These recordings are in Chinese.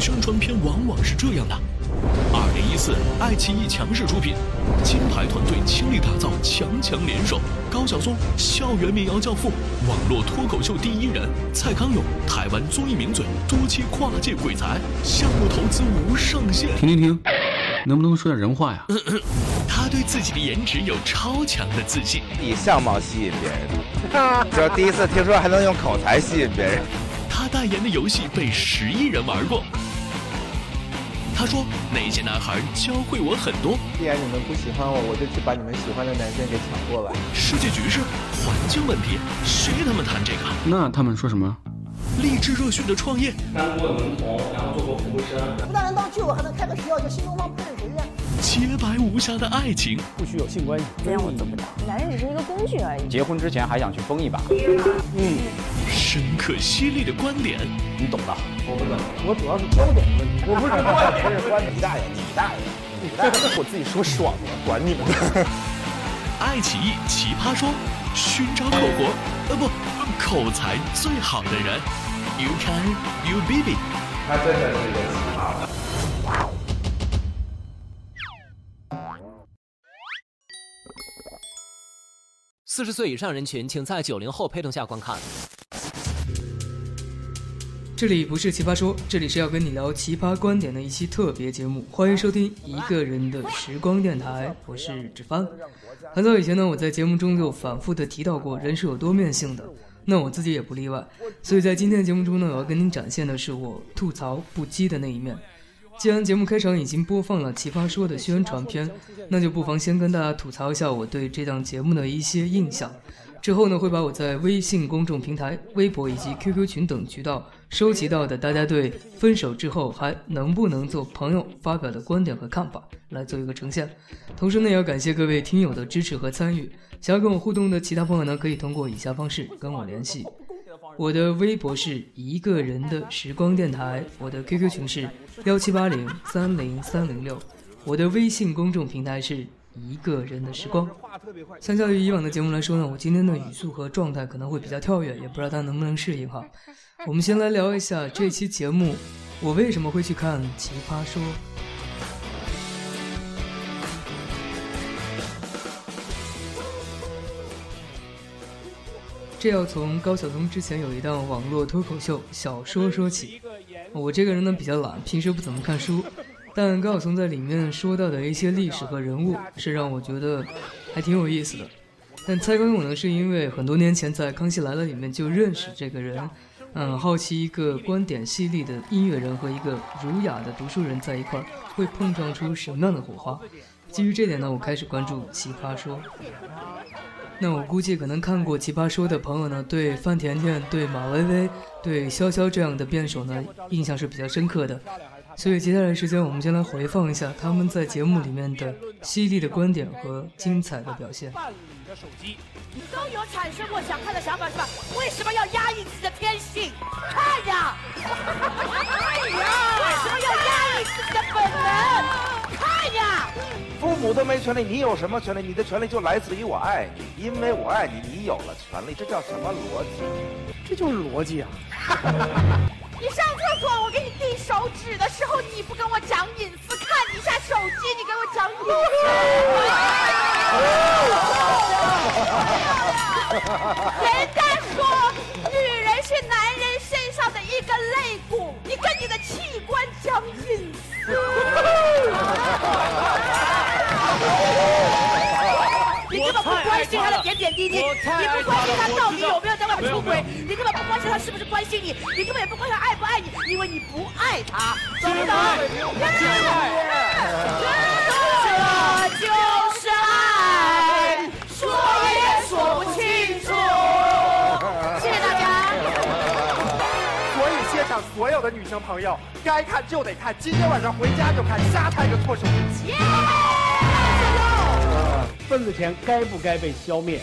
宣传片往往是这样的。二零一四，爱奇艺强势出品，金牌团队倾力打造强强联手。高晓松，校园民谣教父，网络脱口秀第一人；蔡康永，台湾综艺名嘴，多期跨界鬼才，项目投资无上限。停停停，能不能说点人话呀？他对自己的颜值有超强的自信，以相貌吸引别人，这第一次听说还能用口才吸引别人。他代言的游戏被十亿人玩过。他说：“那些男孩教会我很多。既然你们不喜欢我，我就去把你们喜欢的男生给抢过来。世界局势、环境问题，谁他妈谈这个？那他们说什么？励志热血的创业，当过门童，然后做过服务生。不但人道具，我还能开个学校叫新东方烹饪学院。洁白无瑕的爱情，不许有性关系，这样我做不到。男人只是一个工具而已。结婚之前还想去疯一把。嗯，深刻犀利的观点，你懂的。我不懂，我主要是焦点问题。我不是观点，是观点。你大爷，你大爷，你大爷！我自己说爽了，管你们呢。爱奇艺奇葩说，寻找口活，呃不，口才最好的人。You can, you baby。他真的是一个奇葩。四十岁以上人群，请在九零后陪同下观看。这里不是奇葩说，这里是要跟你聊奇葩观点的一期特别节目，欢迎收听一个人的时光电台，我是志帆。很早以前呢，我在节目中就反复的提到过，人是有多面性的，那我自己也不例外。所以在今天的节目中呢，我要跟您展现的是我吐槽不羁的那一面。既然节目开场已经播放了《奇葩说》的宣传片，那就不妨先跟大家吐槽一下我对这档节目的一些印象。之后呢，会把我在微信公众平台、微博以及 QQ 群等渠道收集到的大家对分手之后还能不能做朋友发表的观点和看法来做一个呈现。同时呢，也要感谢各位听友的支持和参与。想要跟我互动的其他朋友呢，可以通过以下方式跟我联系。我的微博是一个人的时光电台，我的 QQ 群是幺七八零三零三零六，我的微信公众平台是一个人的时光。相较于以往的节目来说呢，我今天的语速和状态可能会比较跳跃，也不知道大家能不能适应哈。我们先来聊一下这期节目，我为什么会去看《奇葩说》。这要从高晓松之前有一档网络脱口秀《小说》说起。我这个人呢比较懒，平时不怎么看书，但高晓松在里面说到的一些历史和人物是让我觉得还挺有意思的。但蔡康永呢，是因为很多年前在《康熙来了》里面就认识这个人，嗯，好奇一个观点犀利的音乐人和一个儒雅的读书人在一块儿会碰撞出什么样的火花。基于这点呢，我开始关注《奇葩说》。那我估计可能看过《奇葩说》的朋友呢，对范甜甜、对马薇薇、对潇潇这样的辩手呢，印象是比较深刻的。所以接下来时间，我们先来回放一下他们在节目里面的犀利的观点和精彩的表现。你都有产生过想看的想法是吧？为什么要压抑自己的天性？看呀！哎呀！为什么要压抑自己的本能？看呀！父母都没权利，你有什么权利？你的权利就来自于我爱你，因为我爱你，你有了权利，这叫什么逻辑？这就是逻辑啊！你上厕所，我给你递手指的时候，你不跟我讲隐私，看你一下手机，你给我讲隐私。人家说，女人是男人身上的一根肋骨，你跟你的器官讲隐私。你根本不关心他的点点滴滴，你不关心他到底有没有在外面出轨，你根本不关心他是不是关心你，你根本也不关心他爱不爱你，因为你不爱他，懂不懂？所有的女生朋友，该看就得看，今天晚上回家就看，瞎看个措手不及。份子钱该不该被消灭？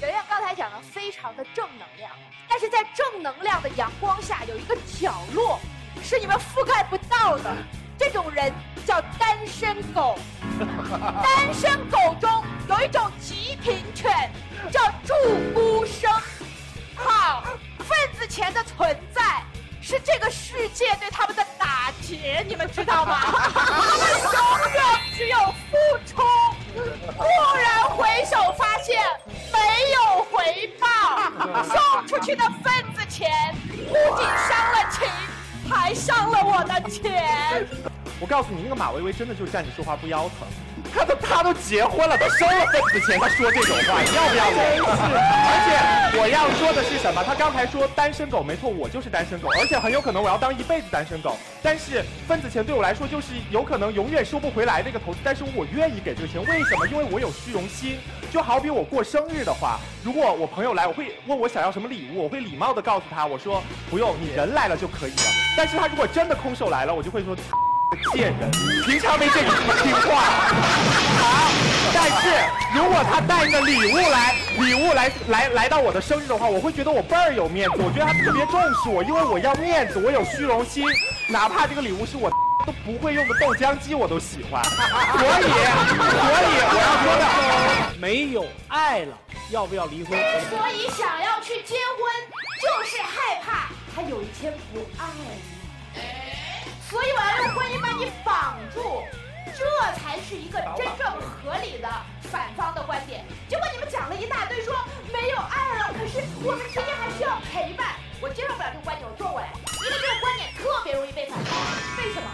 圆圆刚才讲的非常的正能量，但是在正能量的阳光下，有一个角落是你们覆盖不到的。这种人叫单身狗。单身狗中有一种极品犬，叫祝孤生。好，份子钱的存在是这个世界对他们的打劫，你们知道吗？他们永远只有付出，蓦然回首发现没有回报，送出去的份子钱不仅伤了情，还伤了我的钱。我告诉你，那个马薇薇真的就是站着说话不腰疼。他都他都结婚了，都收了份子钱，他说这种话，你要不要脸？而且我要说的是什么？他刚才说单身狗，没错，我就是单身狗，而且很有可能我要当一辈子单身狗。但是份子钱对我来说就是有可能永远收不回来的一个投资，但是我愿意给这个钱，为什么？因为我有虚荣心。就好比我过生日的话，如果我朋友来，我会问我想要什么礼物，我会礼貌的告诉他，我说不用，你人来了就可以了。但是他如果真的空手来了，我就会说。贱人，平常没见你这么听话。好，但是如果他带个礼物来，礼物来来来到我的生日的话，我会觉得我倍儿有面子。我觉得他特别重视我，因为我要面子，我有虚荣心。哪怕这个礼物是我都不会用的豆浆机，我都喜欢。所以，所以我要说的，没有爱了，要不要离婚？所以想要去结婚，就是害怕他有一天不爱你。所以我要用婚姻把你绑住，这才是一个真正合理的反方的观点。结果你们讲了一大堆，说没有爱了，可是我们之间还需要陪伴。我接受不了这个观点，我坐过来。因为这个观点特别容易被反方。为什么？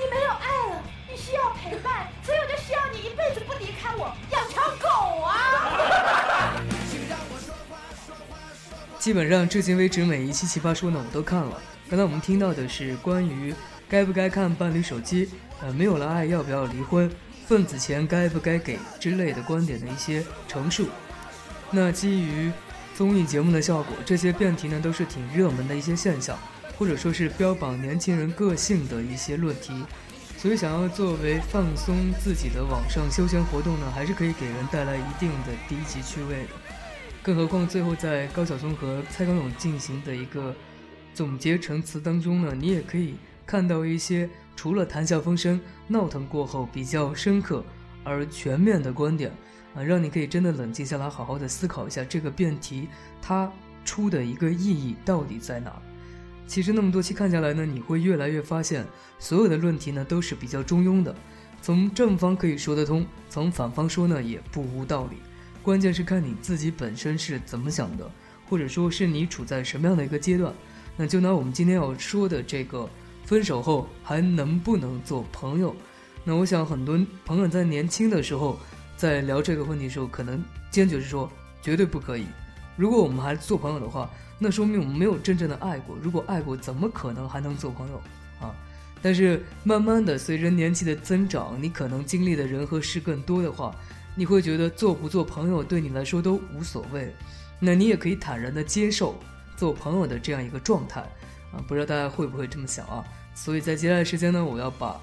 你没有爱了，你需要陪伴，所以我就需要你一辈子不离开我，养条狗啊！基本上至今为止每一期奇葩说呢，我都看了。刚才我们听到的是关于。该不该看伴侣手机？呃，没有了爱要不要离婚？份子钱该不该给之类的观点的一些陈述。那基于综艺节目的效果，这些辩题呢都是挺热门的一些现象，或者说是标榜年轻人个性的一些论题。所以想要作为放松自己的网上休闲活动呢，还是可以给人带来一定的低级趣味的。更何况最后在高晓松和蔡康永进行的一个总结陈词当中呢，你也可以。看到一些除了谈笑风生、闹腾过后比较深刻而全面的观点，啊，让你可以真的冷静下来，好好的思考一下这个辩题它出的一个意义到底在哪。其实那么多期看下来呢，你会越来越发现，所有的论题呢都是比较中庸的，从正方可以说得通，从反方说呢也不无道理。关键是看你自己本身是怎么想的，或者说是你处在什么样的一个阶段。那就拿我们今天要说的这个。分手后还能不能做朋友？那我想很多朋友在年轻的时候，在聊这个问题的时候，可能坚决是说绝对不可以。如果我们还做朋友的话，那说明我们没有真正的爱过。如果爱过，怎么可能还能做朋友啊？但是慢慢的，随着年纪的增长，你可能经历的人和事更多的话，你会觉得做不做朋友对你来说都无所谓。那你也可以坦然的接受做朋友的这样一个状态啊。不知道大家会不会这么想啊？所以在接下来时间呢，我要把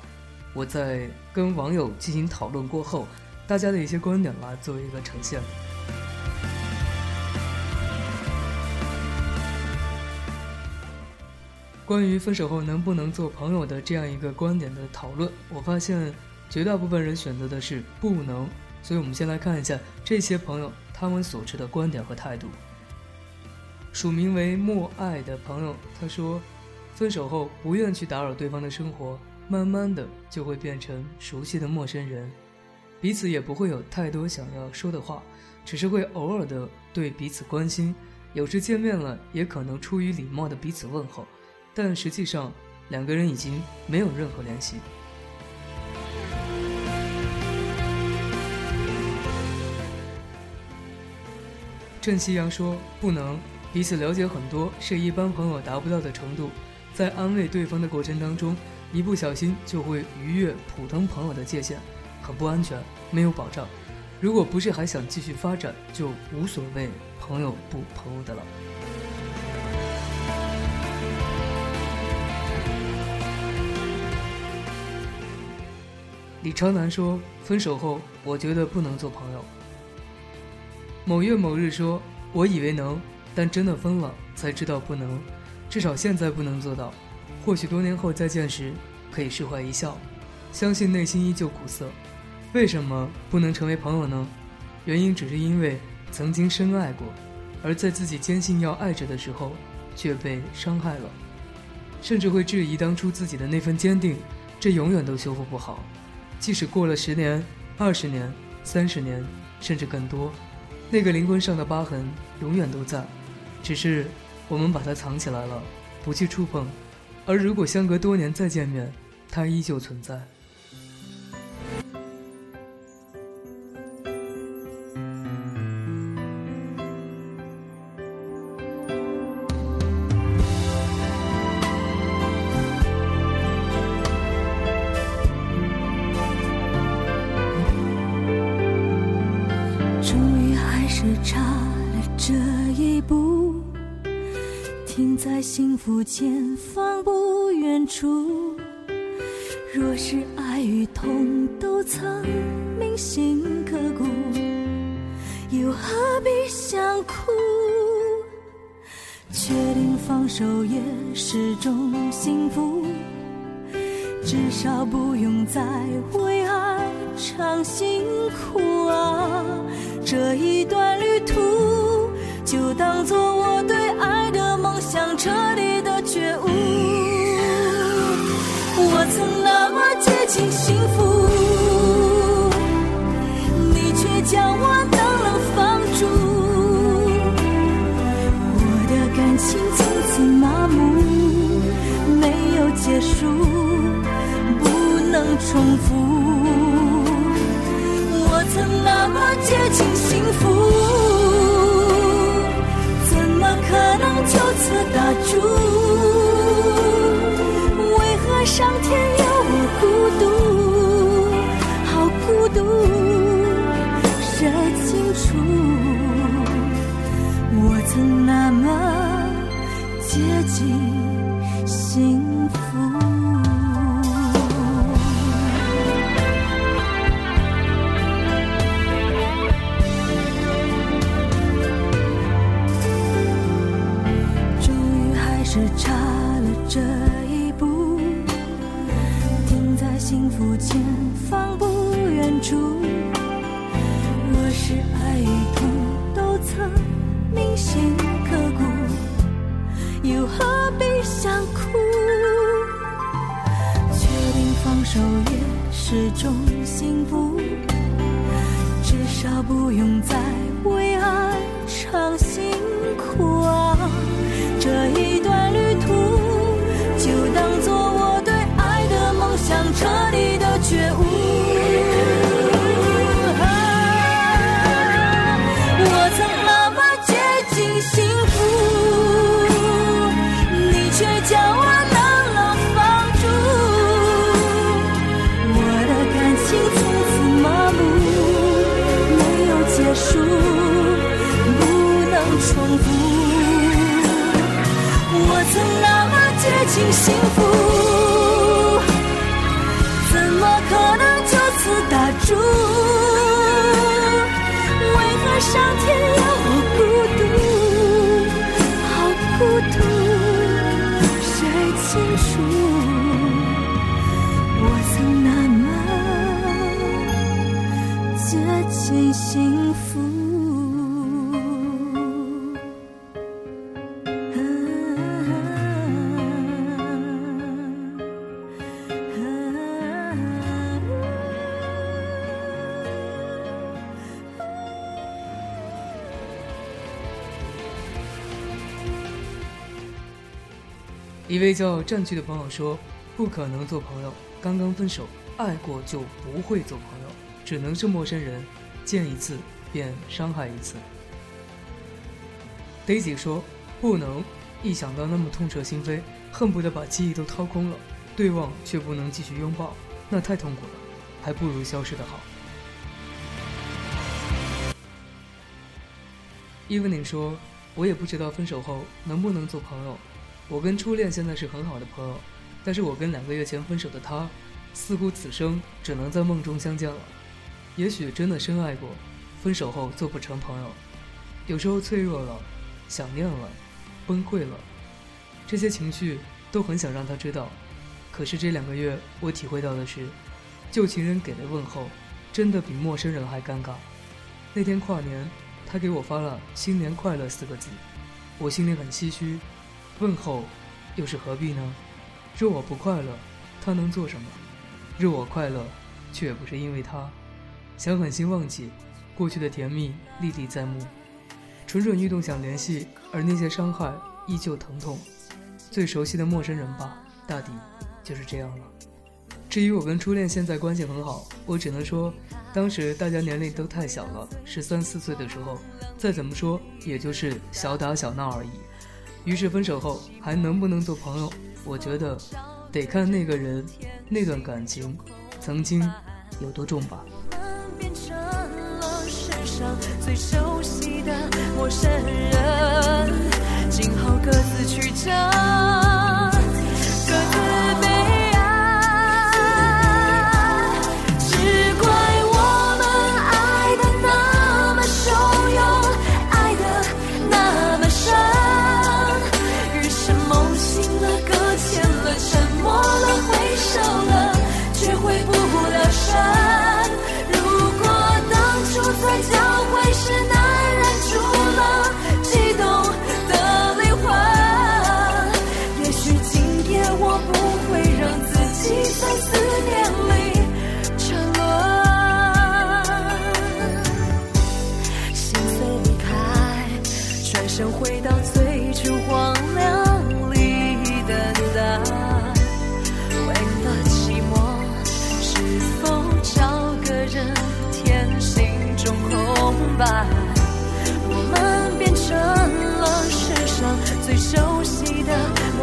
我在跟网友进行讨论过后，大家的一些观点来做一个呈现。关于分手后能不能做朋友的这样一个观点的讨论，我发现绝大部分人选择的是不能。所以我们先来看一下这些朋友他们所持的观点和态度。署名为默爱的朋友他说。分手后不愿去打扰对方的生活，慢慢的就会变成熟悉的陌生人，彼此也不会有太多想要说的话，只是会偶尔的对彼此关心，有时见面了也可能出于礼貌的彼此问候，但实际上两个人已经没有任何联系。郑夕阳说：“不能，彼此了解很多是一般朋友达不到的程度，在安慰对方的过程当中，一不小心就会逾越普通朋友的界限，很不安全，没有保障。如果不是还想继续发展，就无所谓朋友不朋友的了。李超南说：“分手后，我觉得不能做朋友。”某月某日说：“我以为能，但真的分了才知道不能，至少现在不能做到。或许多年后再见时，可以释怀一笑，相信内心依旧苦涩。为什么不能成为朋友呢？原因只是因为曾经深爱过，而在自己坚信要爱着的时候，却被伤害了，甚至会质疑当初自己的那份坚定。这永远都修复不好，即使过了十年、二十年、三十年，甚至更多。”那个灵魂上的疤痕永远都在，只是我们把它藏起来了，不去触碰。而如果相隔多年再见面，它依旧存在。心刻骨，又何必想哭？确定放手也是种幸福，至少不用再为爱尝辛苦啊！这一段旅途，就当做我对爱的梦想彻底的。觉悟，我曾那么接近幸福，将我冷冷放逐。我的感情从此麻木，没有结束，不能重复。我曾那么接近幸福，怎么可能就此打住？不用再幸福怎么可能就此。打住！为何上天要我孤独？好孤独，谁清楚？我曾那么接近幸福。一位叫占据的朋友说：“不可能做朋友，刚刚分手，爱过就不会做朋友，只能是陌生人，见一次便伤害一次。” Daisy 说：“不能，一想到那么痛彻心扉，恨不得把记忆都掏空了，对望却不能继续拥抱，那太痛苦了，还不如消失的好。” Evening 说：“我也不知道分手后能不能做朋友。”我跟初恋现在是很好的朋友，但是我跟两个月前分手的他，似乎此生只能在梦中相见了。也许真的深爱过，分手后做不成朋友。有时候脆弱了，想念了，崩溃了，这些情绪都很想让他知道。可是这两个月，我体会到的是，旧情人给的问候，真的比陌生人还尴尬。那天跨年，他给我发了“新年快乐”四个字，我心里很唏嘘。问候，又是何必呢？若我不快乐，他能做什么？若我快乐，却也不是因为他。想狠心忘记，过去的甜蜜历历在目，蠢蠢欲动想联系，而那些伤害依旧疼痛。最熟悉的陌生人吧，大抵就是这样了。至于我跟初恋现在关系很好，我只能说，当时大家年龄都太小了，十三四岁的时候，再怎么说也就是小打小闹而已。于是分手后还能不能做朋友？我觉得，得看那个人，那段感情，曾经有多重吧。最熟悉的陌生人，今后各自去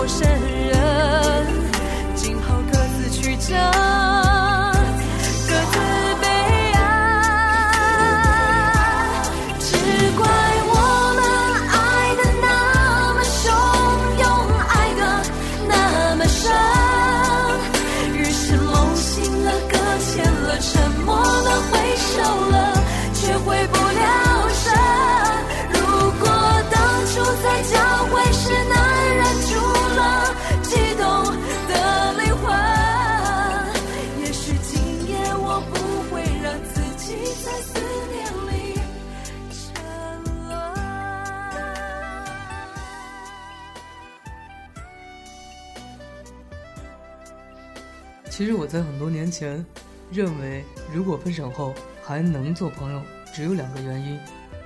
找。其实我在很多年前，认为如果分手后还能做朋友，只有两个原因：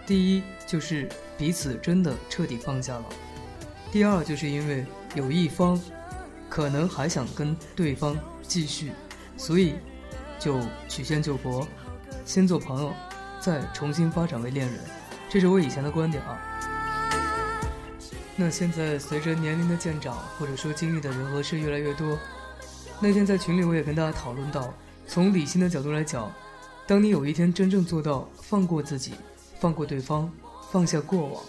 第一就是彼此真的彻底放下了；第二就是因为有一方可能还想跟对方继续，所以就曲线救国，先做朋友，再重新发展为恋人。这是我以前的观点啊。那现在随着年龄的渐长，或者说经历的人和事越来越多。那天在群里，我也跟大家讨论到，从理性的角度来讲，当你有一天真正做到放过自己、放过对方、放下过往，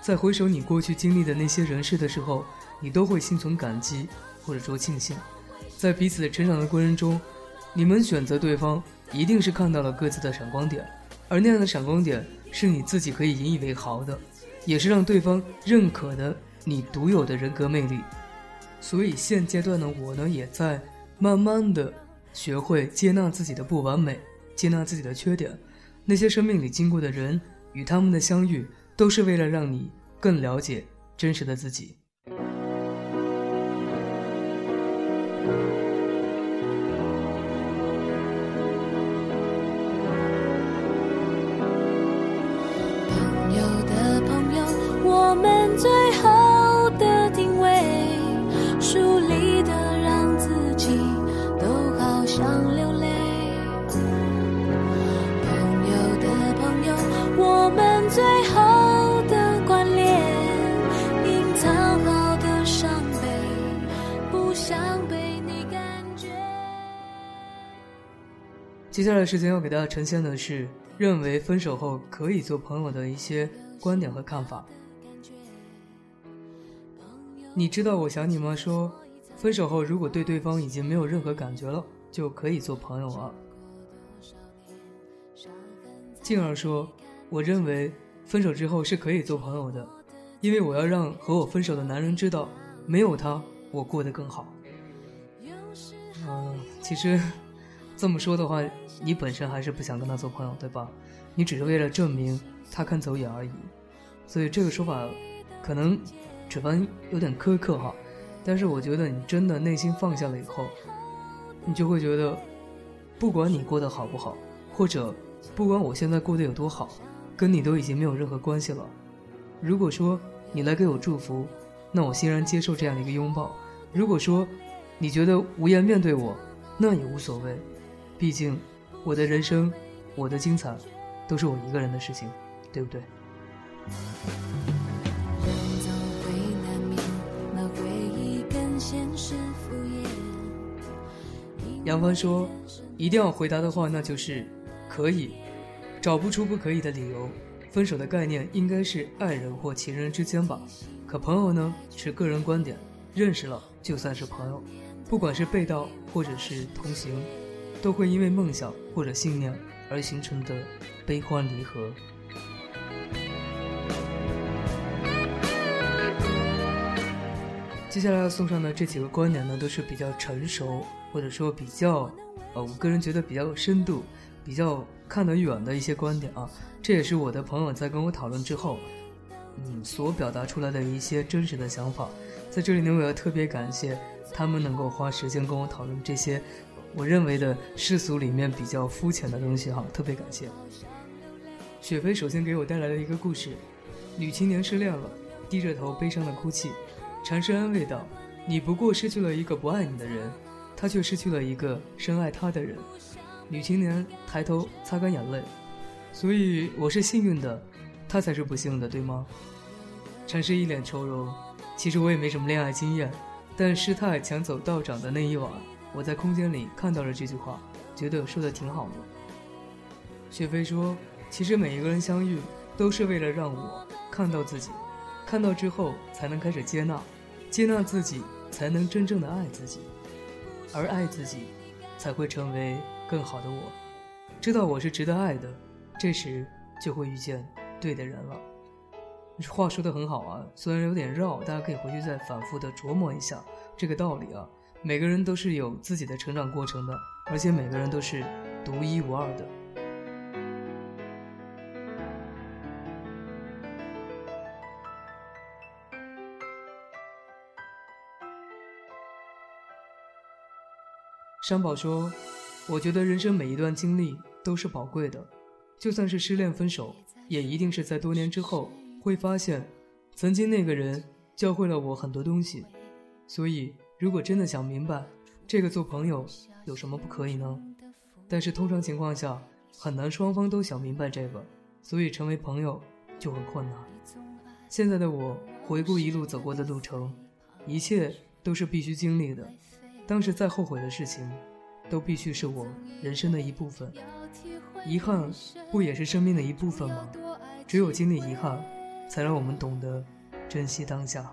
再回首你过去经历的那些人事的时候，你都会心存感激，或者说庆幸，在彼此成长的过程中，你们选择对方，一定是看到了各自的闪光点，而那样的闪光点是你自己可以引以为豪的，也是让对方认可的你独有的人格魅力。所以现阶段呢我呢，也在慢慢的学会接纳自己的不完美，接纳自己的缺点。那些生命里经过的人与他们的相遇，都是为了让你更了解真实的自己。接下来时间要给大家呈现的是，认为分手后可以做朋友的一些观点和看法。你知道我想你吗？说，分手后如果对对方已经没有任何感觉了，就可以做朋友啊。静儿说，我认为分手之后是可以做朋友的，因为我要让和我分手的男人知道，没有他我过得更好。嗯，其实这么说的话，你本身还是不想跟他做朋友，对吧？你只是为了证明他看走眼而已。所以这个说法可能只凡有点苛刻哈，但是我觉得你真的内心放下了以后，你就会觉得，不管你过得好不好，或者。不管我现在过得有多好，跟你都已经没有任何关系了。如果说你来给我祝福，那我欣然接受这样的一个拥抱。如果说你觉得无颜面对我，那也无所谓。毕竟我的人生，我的精彩，都是我一个人的事情，对不对？杨帆说：“一定要回答的话，那就是。”可以，找不出不可以的理由。分手的概念应该是爱人或情人之间吧。可朋友呢？是个人观点，认识了就算是朋友。不管是被盗或者是同行，都会因为梦想或者信念而形成的悲欢离合。接下来要送上的这几个观点呢，都是比较成熟，或者说比较，呃，我个人觉得比较有深度。比较看得远的一些观点啊，这也是我的朋友在跟我讨论之后，嗯，所表达出来的一些真实的想法。在这里呢，我要特别感谢他们能够花时间跟我讨论这些我认为的世俗里面比较肤浅的东西哈，特别感谢。雪飞首先给我带来了一个故事：女青年失恋了，低着头悲伤的哭泣，禅师安慰道：“你不过失去了一个不爱你的人，他却失去了一个深爱他的人。”女青年抬头擦干眼泪，所以我是幸运的，他才是不幸的，对吗？禅师一脸愁容。其实我也没什么恋爱经验，但师太抢走道长的那一晚，我在空间里看到了这句话，觉得说的挺好的。雪飞说：“其实每一个人相遇，都是为了让我看到自己，看到之后才能开始接纳，接纳自己才能真正的爱自己，而爱自己，才会成为。”更好的我，知道我是值得爱的，这时就会遇见对的人了。话说的很好啊，虽然有点绕，大家可以回去再反复的琢磨一下这个道理啊。每个人都是有自己的成长过程的，而且每个人都是独一无二的。山宝说。我觉得人生每一段经历都是宝贵的，就算是失恋分手，也一定是在多年之后会发现，曾经那个人教会了我很多东西。所以，如果真的想明白，这个做朋友有什么不可以呢？但是通常情况下，很难双方都想明白这个，所以成为朋友就很困难。现在的我回顾一路走过的路程，一切都是必须经历的，当时再后悔的事情。都必须是我人生的一部分，遗憾不也是生命的一部分吗？只有经历遗憾，才让我们懂得珍惜当下。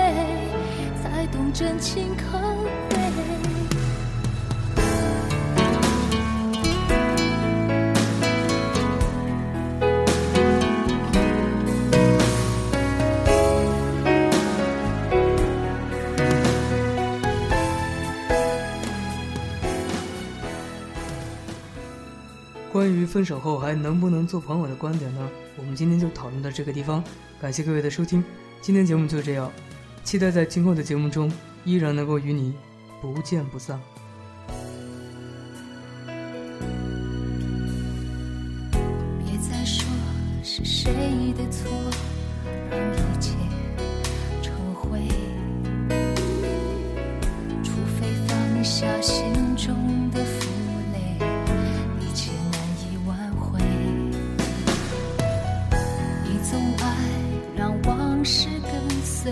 真情可贵？关于分手后还能不能做朋友的观点呢？我们今天就讨论到这个地方，感谢各位的收听，今天节目就这样，期待在今后的节目中依然能够与你不见不散。别再说是谁的错让一切成灰除非放下心中的负累一切难以挽回。你总爱让往事跟随。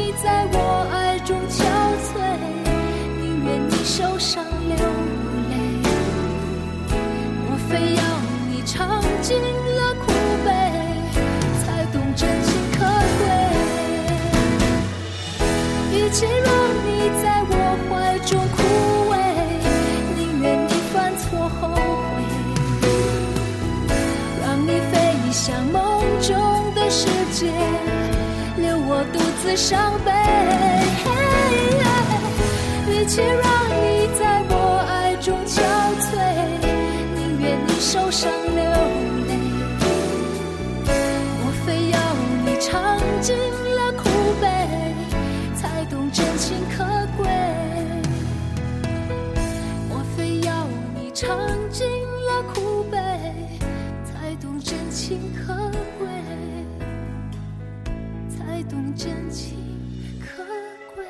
与其让你在我怀中枯萎，宁愿你犯错后悔，让你飞向梦中的世界。留我独自伤悲。与其让你在我爱中憔悴，宁愿你受伤流泪。莫非要你尝尽情可贵？才懂真情可贵。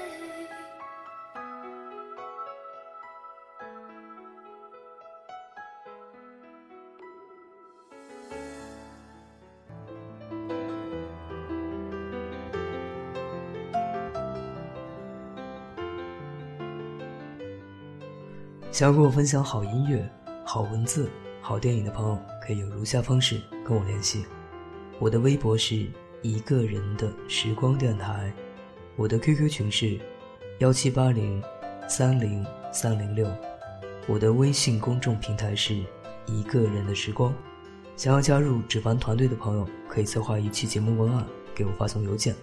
想要跟我分享好音乐、好文字、好电影的朋友，有如下方式跟我联系：我的微博是一个人的时光电台，我的 QQ 群是幺七八零三零三零六，我的微信公众平台是一个人的时光。想要加入纸凡团队的朋友，可以策划一期节目文案给我发送邮件，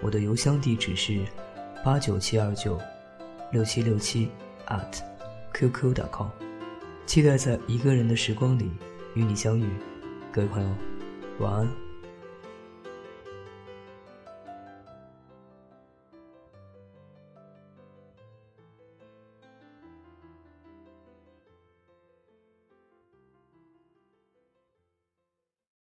我的邮箱地址是八九七二九六七六七 at。qq.com，期待在一个人的时光里与你相遇，各位朋友，晚安。